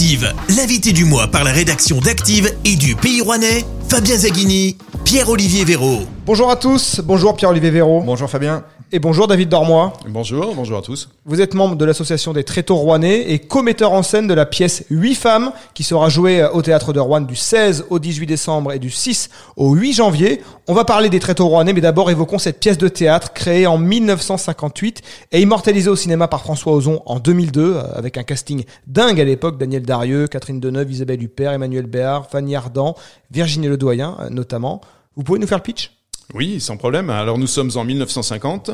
Active, l'invité du mois par la rédaction d'Active et du Pays Rouennais, Fabien Zaghini, Pierre-Olivier Véraud. Bonjour à tous, bonjour Pierre-Olivier Véraud. Bonjour Fabien. Et bonjour David Dormois. Bonjour, bonjour à tous. Vous êtes membre de l'association des Tréteaux Rouennais et co-metteur en scène de la pièce 8 femmes qui sera jouée au théâtre de Rouen du 16 au 18 décembre et du 6 au 8 janvier. On va parler des Tréteaux Rouennais mais d'abord évoquons cette pièce de théâtre créée en 1958 et immortalisée au cinéma par François Ozon en 2002 euh, avec un casting dingue à l'époque, Daniel Darieux, Catherine Deneuve, Isabelle Huppert, Emmanuel Béard, Fanny Ardant, Virginie Ledoyen euh, notamment. Vous pouvez nous faire le pitch? Oui, sans problème. Alors nous sommes en 1950.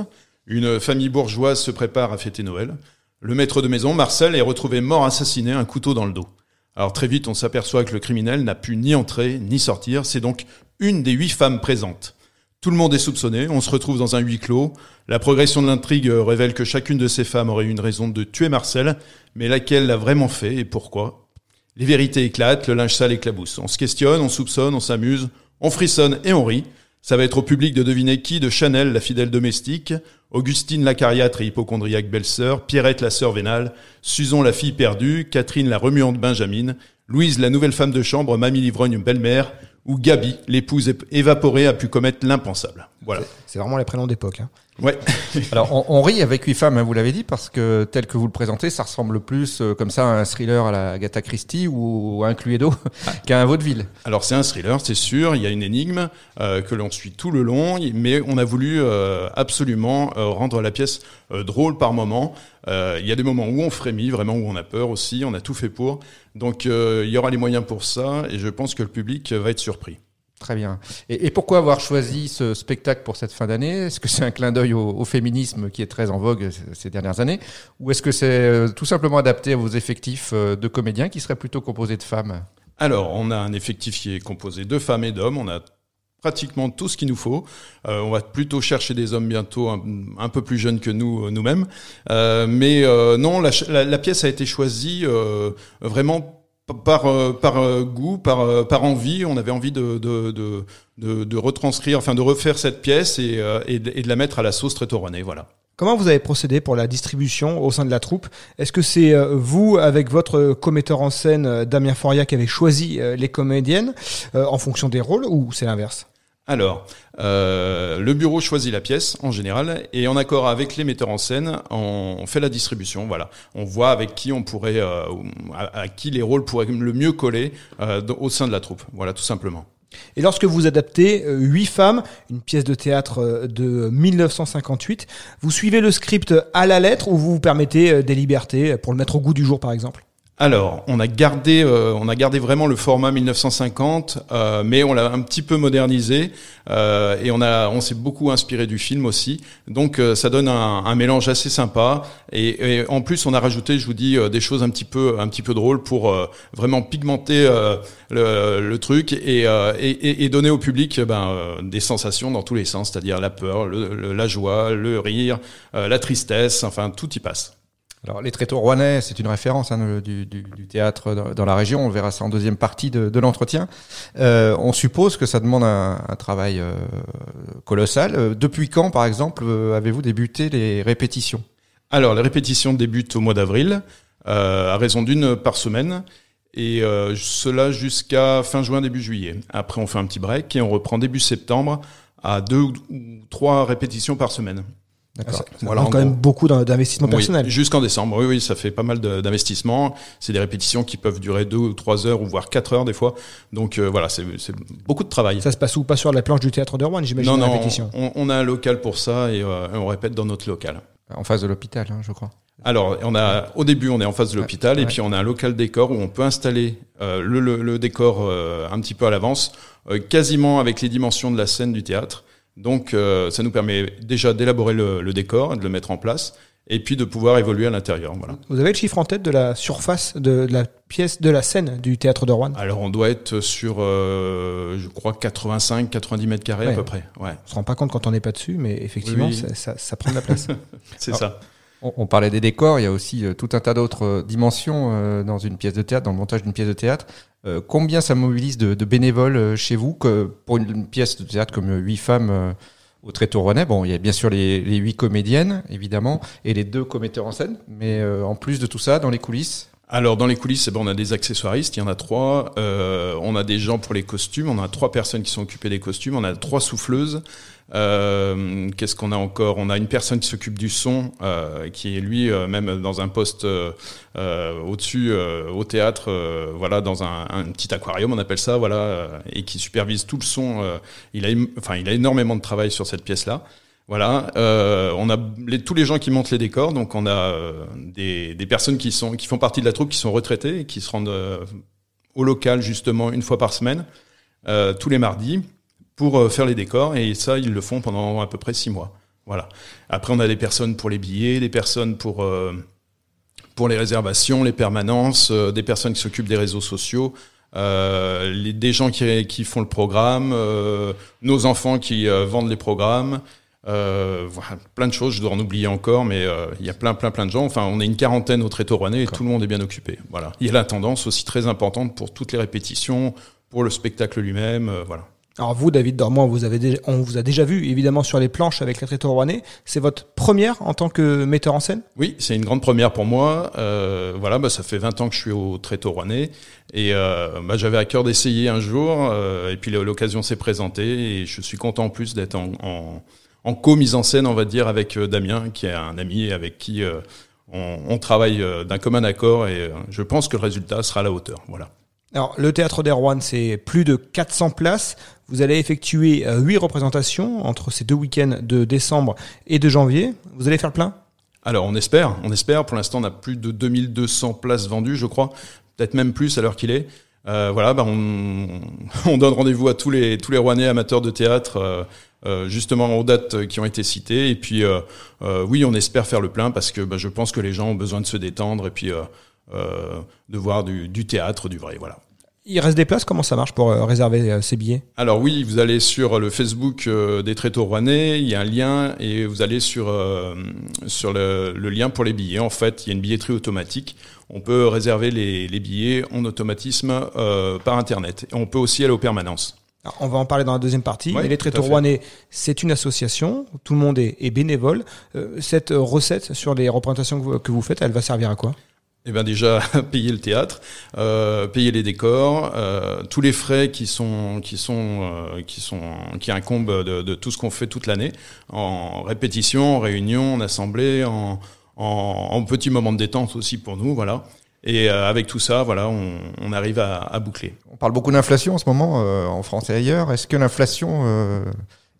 Une famille bourgeoise se prépare à fêter Noël. Le maître de maison, Marcel, est retrouvé mort assassiné, un couteau dans le dos. Alors très vite, on s'aperçoit que le criminel n'a pu ni entrer ni sortir. C'est donc une des huit femmes présentes. Tout le monde est soupçonné, on se retrouve dans un huis clos. La progression de l'intrigue révèle que chacune de ces femmes aurait eu une raison de tuer Marcel, mais laquelle l'a vraiment fait et pourquoi? Les vérités éclatent, le linge sale éclabousse. On se questionne, on soupçonne, on s'amuse, on frissonne et on rit. Ça va être au public de deviner qui de Chanel, la fidèle domestique, Augustine la cariatre et hypochondriaque belle-sœur, Pierrette la sœur vénale, Susan la fille perdue, Catherine la remuante Benjamine, Louise la nouvelle femme de chambre, Mamie l'ivrogne belle-mère, ou Gabi, l'épouse évaporée, a pu commettre l'impensable. Voilà. C'est vraiment les prénoms d'époque. Hein. Ouais. Alors on, on, rit avec huit femmes, hein, vous l'avez dit, parce que tel que vous le présentez, ça ressemble plus euh, comme ça à un thriller à la Agatha Christie ou à un Cluedo qu'à un vaudeville. Alors c'est un thriller, c'est sûr. Il y a une énigme euh, que l'on suit tout le long, mais on a voulu euh, absolument euh, rendre la pièce euh, drôle par moment. Euh, il y a des moments où on frémit, vraiment où on a peur aussi. On a tout fait pour. Donc il y aura les moyens pour ça, et je pense que le public va être surpris. Très bien. Et, pourquoi avoir choisi ce spectacle pour cette fin d'année? Est-ce que c'est un clin d'œil au, féminisme qui est très en vogue ces dernières années? Ou est-ce que c'est euh, tout simplement adapté à vos effectifs euh, de comédiens qui seraient plutôt composés de femmes? Alors, on a un effectif qui est composé de femmes et d'hommes. On a pratiquement tout ce qu'il nous faut. Euh, on va plutôt chercher des hommes bientôt un, peu plus jeunes que nous nous-mêmes. Mais non, la, pièce a été choisie vraiment par, euh, par euh, goût, par, euh, par envie, on avait envie de, de, de, de, de retranscrire, enfin de refaire cette pièce et, et, de, et de la mettre à la sauce trétoronée, voilà. Comment vous avez procédé pour la distribution au sein de la troupe? Est-ce que c'est vous, avec votre commetteur en scène Damien Foria, qui avez choisi les comédiennes en fonction des rôles ou c'est l'inverse? Alors, euh, le bureau choisit la pièce en général et en accord avec les metteurs en scène, on fait la distribution. Voilà, on voit avec qui on pourrait, euh, à, qui les rôles pourraient le mieux coller euh, au sein de la troupe. Voilà, tout simplement. Et lorsque vous adaptez Huit femmes, une pièce de théâtre de 1958, vous suivez le script à la lettre ou vous vous permettez des libertés pour le mettre au goût du jour, par exemple? Alors, on a gardé, euh, on a gardé vraiment le format 1950, euh, mais on l'a un petit peu modernisé euh, et on a, on s'est beaucoup inspiré du film aussi. Donc, euh, ça donne un, un, mélange assez sympa. Et, et, en plus, on a rajouté, je vous dis, euh, des choses un petit peu, un petit peu drôles pour euh, vraiment pigmenter le, le, truc et, et, et, donner au public ben, des sensations dans tous les sens, c'est-à-dire la peur, le, le, la joie, le rire, la tristesse, enfin tout y passe. Alors, les Tréteaux rouennais, c'est une référence hein, du, théâtre dans, la région. On verra ça en deuxième partie de, l'entretien. Euh, on suppose que ça demande un, travail euh, colossal. Euh, depuis quand, par exemple, avez-vous débuté les répétitions? Alors, les répétitions débutent au mois d'avril, à raison d'une par semaine. Et cela jusqu'à fin juin, début juillet. Après, on fait un petit break et on reprend début septembre à deux ou trois répétitions par semaine. D'accord. Ça, voilà, quand même beaucoup d'investissement personnel. Oui, Jusqu'en décembre, oui, oui, ça fait pas mal d'investissement. C'est des répétitions qui peuvent durer deux ou trois heures ou voire quatre heures des fois. Donc euh, voilà, c'est beaucoup de travail. Ça se passe où Pas sur la planche du théâtre de Rouen, j'imagine. Non, non, répétition. On, on, a un local pour ça et euh, on répète dans notre local. En face de l'hôpital, hein, je crois. Alors, on a au début, on est en face de l'hôpital ouais, et puis on a un local décor où on peut installer euh, le, le, le, décor euh, un petit peu à l'avance, euh, quasiment avec les dimensions de la scène du théâtre. Donc, euh, ça nous permet déjà d'élaborer le, le, décor, de le mettre en place, et puis de pouvoir évoluer à l'intérieur. Voilà. Vous avez le chiffre en tête de la surface de, la pièce, de la scène du théâtre de Rouen? Alors, on doit être sur, euh, je crois, 85-90 mètres carrés ouais. à peu près. Ouais. On se rend pas compte quand on n'est pas dessus, mais effectivement, oui. ça, ça, ça, prend de la place. C'est ça. On, parlait des décors, il y a aussi euh, tout un tas d'autres euh, dimensions euh, dans une pièce de théâtre, dans le montage d'une pièce de théâtre. Combien ça mobilise de, bénévoles chez vous que pour une pièce de théâtre comme huit femmes au Tréteau Rouennais. Bon, il y a bien sûr les, huit comédiennes, évidemment, et les deux commetteurs en scène. Mais en plus de tout ça, dans les coulisses? Alors dans les coulisses, eh ben, on a des accessoiristes, il y en a trois. On a des gens pour les costumes, on a trois personnes qui sont occupées des costumes, on a trois souffleuses. Euh, Qu'est-ce qu'on a encore? On a une personne qui s'occupe du son, euh, qui est lui euh, même dans un poste au-dessus au théâtre, voilà, dans un, petit aquarium, on appelle ça, voilà, et qui supervise tout le son. il a, enfin, il a énormément de travail sur cette pièce-là. Voilà, on a tous les gens qui montent les décors, donc on a des, personnes qui sont qui font partie de la troupe qui sont retraitées et qui se rendent au local justement une fois par semaine, tous les mardis, pour euh, faire les décors et ça ils le font pendant à peu près six mois. Voilà. Après on a des personnes pour les billets, des personnes pour pour les réservations, les permanences, des personnes qui s'occupent des réseaux sociaux. Les, des gens qui, qui, font le programme, nos enfants qui vendent les programmes, euh, voilà, plein de choses, je dois en oublier encore, mais euh, il y a plein, plein, plein de gens. Enfin, on est une quarantaine au Tréteau Rouennais et tout le monde est bien occupé. Voilà. Il y a la tendance aussi très importante pour toutes les répétitions, pour le spectacle lui-même, euh, voilà. Alors vous, David Dormois, vous avez déjà, on vous a déjà vu évidemment sur les planches avec les Tréteaux Rouennais. C'est votre première en tant que metteur en scène? Oui, c'est une grande première pour moi. Euh, voilà, bah, ça fait 20 ans que je suis au Tréteau Rouennais et euh, bah, j'avais à cœur d'essayer un jour et puis l'occasion s'est présentée et je suis content en plus d'être en, en en co-mise en scène, on va dire, avec euh, Damien, qui est un ami avec qui euh, on, on, travaille euh, d'un commun accord et je pense que le résultat sera à la hauteur. Voilà. Alors, le théâtre d'Erwan, c'est plus de 400 places. Vous allez effectuer huit représentations entre ces deux week-ends de décembre et de janvier. Vous allez faire le plein? Alors, on espère, on espère. Pour l'instant, on a plus de 2200 places vendues, je crois. Peut-être même plus à l'heure qu'il est. Euh, voilà, bah on, on, donne rendez-vous à tous les tous les Rouennais amateurs de théâtre, euh, euh, justement aux dates qui ont été citées. Et puis, euh, euh, oui, on espère faire le plein parce que bah, je pense que les gens ont besoin de se détendre et puis de voir du, du, théâtre, du vrai. Voilà. Il reste des places, comment ça marche pour réserver ces billets? Alors oui, vous allez sur le Facebook des Tréteaux Rouennais, il y a un lien et vous allez sur, sur le, le, lien pour les billets. En fait, il y a une billetterie automatique. On peut réserver les, les billets en automatisme par Internet. Et on peut aussi aller aux permanences. Alors, on va en parler dans la deuxième partie. Mais les Tréteaux Rouennais, c'est une association. Tout le monde est, est bénévole. Euh, cette recette sur les représentations que vous, que vous, faites, elle va servir à quoi? Eh bien déjà payer le théâtre, euh, payer les décors, euh, tous les frais qui sont qui sont euh, qui sont qui incombent de, tout ce qu'on fait toute l'année en répétition, en réunion, en assemblée, en, en, petits moments de détente aussi pour nous, voilà. Et euh, avec tout ça, voilà, on, arrive à, boucler. On parle beaucoup d'inflation en ce moment euh, en France et ailleurs. Est-ce que l'inflation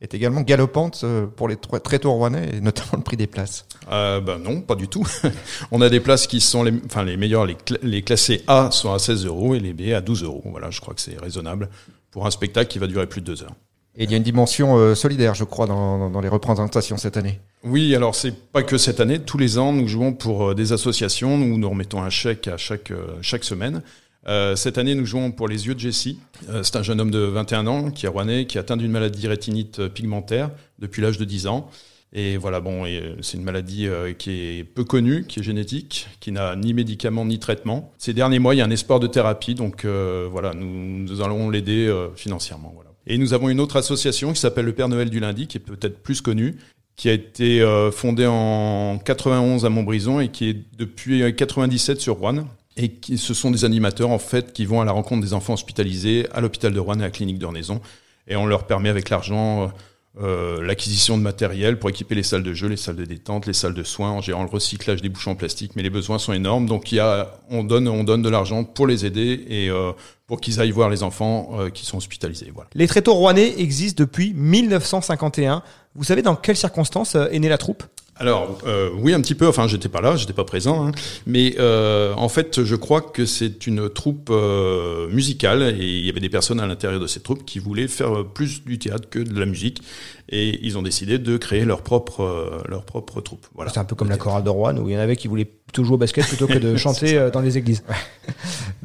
est également galopante euh, pour les très tôt rouennais, et notamment le prix des places euh, ben Non, pas du tout. on a des places qui sont les, enfin les meilleures, les, cl les classés A sont à 16 euros et les B à 12 euros. Voilà, je crois que c'est raisonnable pour un spectacle qui va durer plus de deux heures. Et il y a une dimension euh, solidaire, je crois, dans, dans les représentations cette année. Oui, alors c'est pas que cette année. Tous les ans, nous jouons pour euh, des associations où nous remettons un chèque à chaque chaque semaine. Euh, cette année, nous jouons pour les yeux de Jessie. Euh, c'est un jeune homme de 21 ans qui est rouennais, qui est atteint d'une maladie rétinite pigmentaire depuis l'âge de 10 ans. Et voilà, bon, c'est une maladie qui est peu connue, qui est génétique, qui n'a ni médicaments ni traitement. Ces derniers mois, il y a un espoir de thérapie, donc euh, voilà, nous, nous allons l'aider financièrement. Voilà. Et nous avons une autre association qui s'appelle le Père Noël du lundi, qui est peut-être plus connue, qui a été euh, fondée en 91 à Montbrison et qui est depuis 97 sur Rouen. Et qui, ce sont des animateurs en fait qui vont à la rencontre des enfants hospitalisés à l'hôpital de Rouen et à la clinique d'Ornaison. Et on leur permet avec l'argent euh, l'acquisition de matériel pour équiper les salles de jeu, les salles de détente, les salles de soins, en gérant le recyclage des bouchons en plastique. Mais les besoins sont énormes, donc il y a, on donne, on donne de l'argent pour les aider et euh, pour qu'ils aillent voir les enfants euh, qui sont hospitalisés. Voilà. Les tréteaux rouennais existent depuis 1951. Vous savez dans quelles circonstances est née la troupe? Alors euh, oui un petit peu, enfin j'étais pas là, j'étais pas présent, hein. mais euh, en fait je crois que c'est une troupe euh, musicale et il y avait des personnes à l'intérieur de cette troupe qui voulaient faire plus du théâtre que de la musique et ils ont décidé de créer leur propre euh, leur propre troupe. Voilà. C'est un peu comme la chorale de Rouen où il y en avait qui voulaient plutôt jouer au basket plutôt que de chanter euh, dans les églises.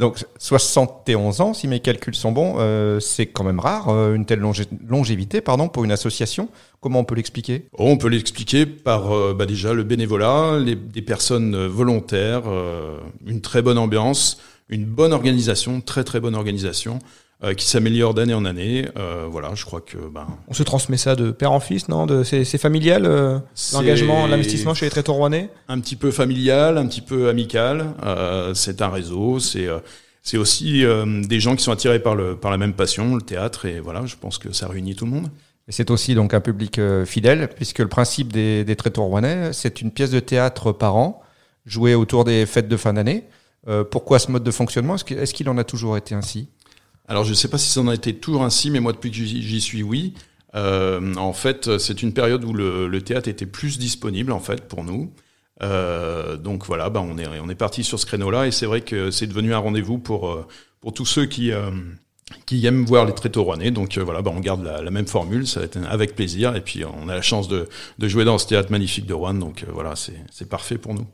Donc 71 ans si mes calculs sont bons, euh, c'est quand même rare une telle longé longévité pardon pour une association. Comment on peut l'expliquer? Oh, On peut l'expliquer par euh, bah déjà le bénévolat, des personnes volontaires, euh, une très bonne ambiance, une bonne organisation, très très bonne organisation. Euh, qui s'améliore d'année en année. Euh, voilà, je crois que ben, On se transmet ça de père en fils, non? De, C'est familial, euh, l'engagement, l'investissement chez les traiteurs rouennais? Un petit peu familial, un petit peu amical. Euh, c'est un réseau, c'est euh, c'est aussi euh, des gens qui sont attirés par le par la même passion, le théâtre, et voilà, je pense que ça réunit tout le monde. Et c'est aussi donc un public euh, fidèle, puisque le principe des, des Rouennais, c'est une pièce de théâtre par an, jouée autour des fêtes de fin d'année. Euh, pourquoi ce mode de fonctionnement? Est-ce qu'il en a toujours été ainsi? Alors je ne sais pas si ça en a été toujours ainsi, mais moi depuis que j'y suis, oui. Euh, en fait, c'est une période où le, théâtre était plus disponible en fait pour nous. Euh, donc voilà, bah, on est parti sur ce créneau-là et c'est vrai que c'est devenu un rendez-vous pour euh, pour tous ceux qui aiment voir les tréteaux rouennais. Donc voilà, bah, on garde la, même formule, ça va être avec plaisir et puis on a la chance de jouer dans ce théâtre magnifique de Rouen. Donc voilà, c'est parfait pour nous.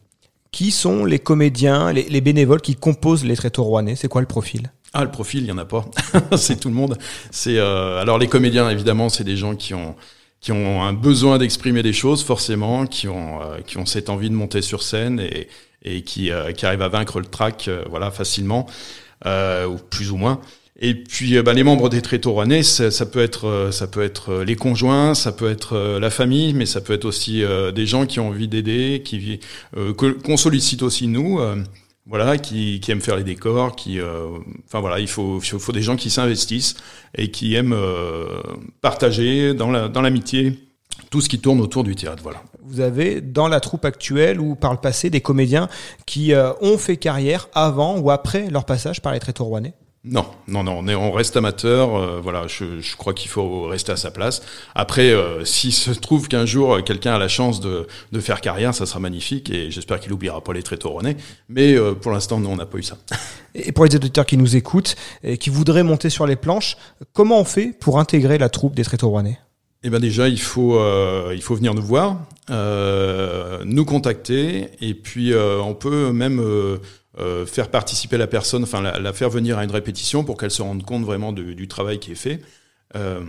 Qui sont les comédiens, les, les bénévoles qui composent les traiteurs rouennais? C'est quoi le profil? Ah, le profil, il y en a pas. c'est tout le monde. C'est euh, alors les comédiens, évidemment, c'est des gens qui ont qui ont un besoin d'exprimer des choses, forcément, qui ont euh, qui ont cette envie de monter sur scène et et qui euh, qui arrivent à vaincre le trac, euh, voilà, facilement, euh, ou plus ou moins. Et puis euh, bah, les membres des tréteaux rouennais, ça, ça peut être ça peut être les conjoints, ça peut être la famille, mais ça peut être aussi euh, des gens qui ont envie d'aider, qui euh, qu'on sollicite aussi nous. Voilà, qui, qui aiment faire les décors, qui, euh, enfin voilà, il faut, faut des gens qui s'investissent et qui aiment euh, partager dans la, dans l'amitié tout ce qui tourne autour du théâtre. Voilà. Vous avez dans la troupe actuelle ou par le passé des comédiens qui euh, ont fait carrière avant ou après leur passage par les traiteurs rouennais? Non, non, non, on, est, on reste amateur. euh, voilà, je, je crois qu'il faut rester à sa place. Après, euh, s'il se trouve qu'un jour euh, quelqu'un a la chance de, de faire carrière, ça sera magnifique et j'espère qu'il oubliera pas les tréteaux rouennais. Mais euh, pour l'instant, non, on n'a pas eu ça. Et pour les auditeurs qui nous écoutent et qui voudraient monter sur les planches, comment on fait pour intégrer la troupe des traiteurs rouennais Eh ben déjà, il faut euh, il faut venir nous voir, euh, nous contacter, et puis euh, on peut même euh, faire participer la personne, enfin la, la faire venir à une répétition pour qu'elle se rende compte vraiment de- du travail qui est fait. Euh,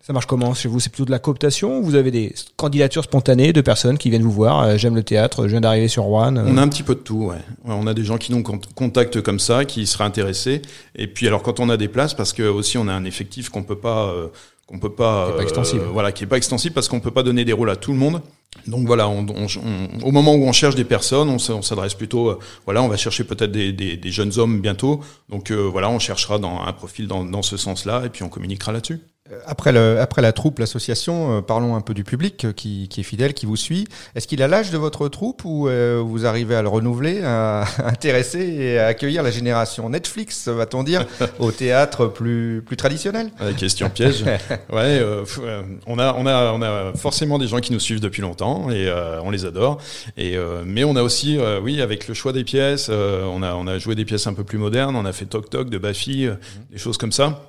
Ça marche comment chez vous? C'est plutôt de la cooptation ou vous avez des candidatures spontanées de personnes qui viennent vous voir? Euh, J'aime le théâtre, je viens d'arriver sur Rouen. euh, On a un petit peu de tout, ouais. On a des gens qui nous cont- contactent comme ça, qui seraient intéressés. Et puis alors quand on a des places, parce que aussi on a un effectif qu'on peut pas, euh, qu'on peut pas, Qui est pas extensible. voilà, qui est pas extensible parce qu'on peut pas donner des rôles à tout le monde. Donc voilà, on, on- on- au moment où on cherche des personnes, on s'adresse plutôt, euh, voilà, on va chercher peut-être des, des- des jeunes hommes bientôt. Donc euh, voilà, on cherchera dans un profil dans, dans ce sens-là, et puis on communiquera là-dessus. Euh, Après, le, après la troupe, l'association, euh, parlons un peu du public euh, qui, qui est fidèle, qui vous suit. Est-ce qu'il a l'âge de votre troupe ou euh, vous arrivez à le renouveler, à, à intéresser et à accueillir la génération Netflix, va-t-on dire, au théâtre plus, plus traditionnel? Euh, question piège. ouais, euh, on a, on a, on a forcément des gens qui nous suivent depuis longtemps et euh, on les adore. Et euh, mais on a aussi, euh, oui, avec le choix des pièces, euh, on a, on a joué des pièces un peu plus modernes. On a fait Toc Toc de Baffy, euh, des choses comme ça.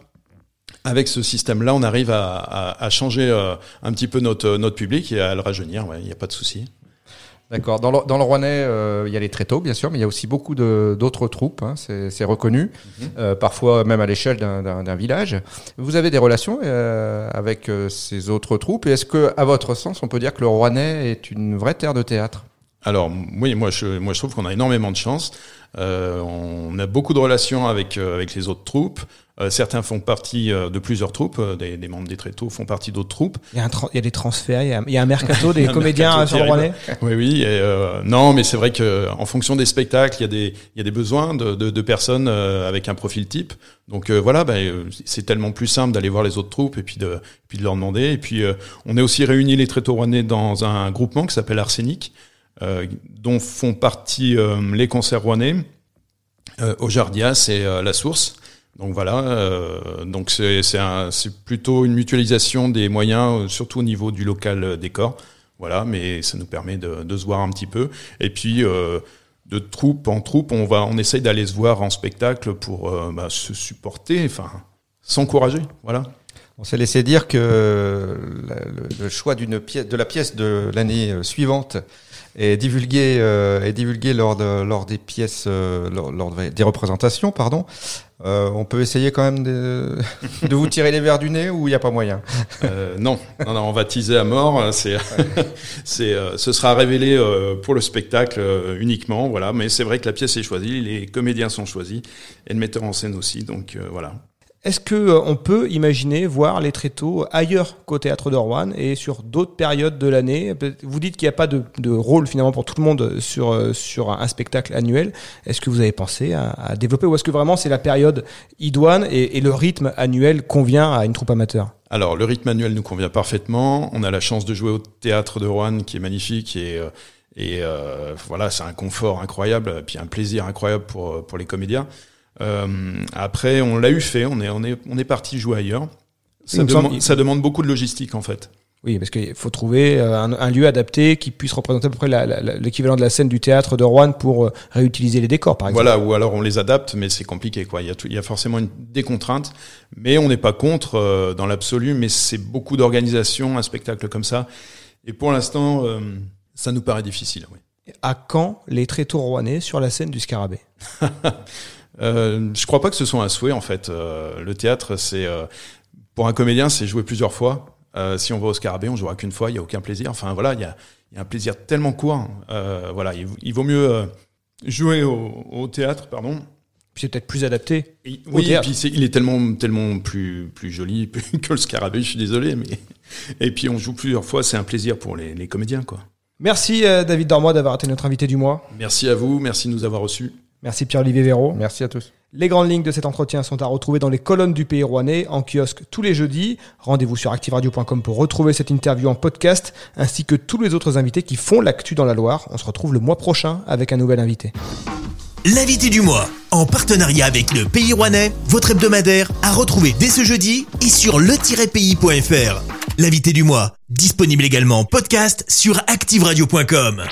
Avec ce système-là, on arrive à, à, à changer euh, un petit peu notre, notre public et à le rajeunir. Ouais, il n'y a pas de souci. D'accord. Dans le, dans le Rouennais, euh, il y a les tréteaux, bien sûr, mais il y a aussi beaucoup d'autres troupes. Hein, c'est reconnu, euh, parfois même à l'échelle d'un- village. Vous avez des relations euh, avec euh, ces autres troupes. Et est-ce que, à votre sens, on peut dire que le Rouennais est une vraie terre de théâtre? Alors oui, moi je, moi je trouve qu'on a énormément de chance. Euh, on a beaucoup de relations avec euh, avec les autres troupes. Euh, certains font partie euh, de plusieurs troupes. euh, Des, des membres des tréteaux font partie d'autres troupes. Il y, a un il y a des transferts, il y a, il y a un mercato des Un comédiens sur. Rouennais Oui, oui. et, euh, non, mais c'est vrai que en fonction des spectacles, il y a des il y a des besoins de, de, de personnes avec un profil type. Donc euh, voilà, euh, c'est tellement plus simple d'aller voir les autres troupes et puis de puis de leur demander. Et puis euh, on est aussi réunis les tréteaux rouennais dans un groupement qui s'appelle Arsenic, euh, dont font partie euh, les concerts rouennais, euh, au Jardias et euh, la Source. Donc voilà, euh, donc c'est un- plutôt une mutualisation des moyens, euh, surtout au niveau du local euh, décor. Voilà, mais ça nous permet de, de se voir un petit peu. Et puis euh, de troupe en troupe, on va, on essaye d'aller se voir en spectacle pour euh, bah, se supporter, enfin s'encourager. Voilà. On s'est laissé dire que le, le choix d'une pièce, de la pièce de l'année suivante est divulgué, euh, est divulgué lors, de, lors des pièces, euh, lors, des représentations, pardon. Euh, on peut essayer quand même de, de vous tirer les verres du nez ou il n'y a pas moyen? Euh, non, non, non, on va teaser à mort. C'est, c'est, euh, ce sera révélé pour le spectacle uniquement, voilà. Mais c'est vrai que la pièce est choisie, les comédiens sont choisis et le metteur en scène aussi. Donc voilà. Est-ce que euh, on peut imaginer voir les tréteaux ailleurs qu'au théâtre de Rouen et sur d'autres périodes de l'année? Vous dites qu'il n'y a pas de, de, rôle finalement pour tout le monde sur euh, sur un spectacle annuel. Est-ce que vous avez pensé à, à développer ou est-ce que vraiment c'est la période idoine et, et le rythme annuel convient à une troupe amateur? Alors le rythme annuel nous convient parfaitement. On a la chance de jouer au théâtre de Rouen qui est magnifique et euh, et euh, voilà, c'est un confort incroyable, puis un plaisir incroyable pour pour les comédiens. Euh, après, on l'a eu fait, on est, on est, on est parti jouer ailleurs. Ça, demande, ça demande beaucoup de logistique en fait. Oui, parce qu'il faut trouver euh, un, un, lieu adapté qui puisse représenter à peu près l'équivalent de la scène du théâtre de Rouen pour euh, réutiliser les décors, par exemple. Voilà, ou alors on les adapte, mais c'est compliqué. Quoi. Il, y a il y a forcément une, des contraintes, mais on n'est pas contre euh, dans l'absolu, mais c'est beaucoup d'organisation, un spectacle comme ça. Et pour l'instant, euh, ça nous paraît difficile. Oui. À quand les tréteaux rouennais sur la scène du Scarabée? Euh, je crois pas que ce soit un souhait en fait. Euh, le théâtre, c'est euh, pour un comédien, c'est jouer plusieurs fois. Euh, si on va au Scarabée, on jouera qu'une fois, il y a aucun plaisir. Enfin voilà, il y a, y a, un plaisir tellement court. Voilà, il, il, vaut mieux jouer au, au, théâtre, pardon. Puis c'est peut-être plus adapté. Et, oui, et puis est, il est tellement tellement plus plus joli que le Scarabée. Je suis désolé, mais et puis on joue plusieurs fois, c'est un plaisir pour les, les comédiens quoi. Merci David Dormois d'avoir été notre invité du mois. Merci à vous, merci de nous avoir reçus. Merci Pierre-Olivier Véraud. Merci à tous. Les grandes lignes de cet entretien sont à retrouver dans les colonnes du Pays Rouennais, en kiosque tous les jeudis. Rendez-vous sur activeradio.com pour retrouver cette interview en podcast, ainsi que tous les autres invités qui font l'actu dans la Loire. On se retrouve le mois prochain avec un nouvel invité. L'invité du mois, en partenariat avec le Pays Rouennais, votre hebdomadaire, à retrouver dès ce jeudi et sur le-pays.fr. L'invité du mois, disponible également en podcast sur activeradio.com.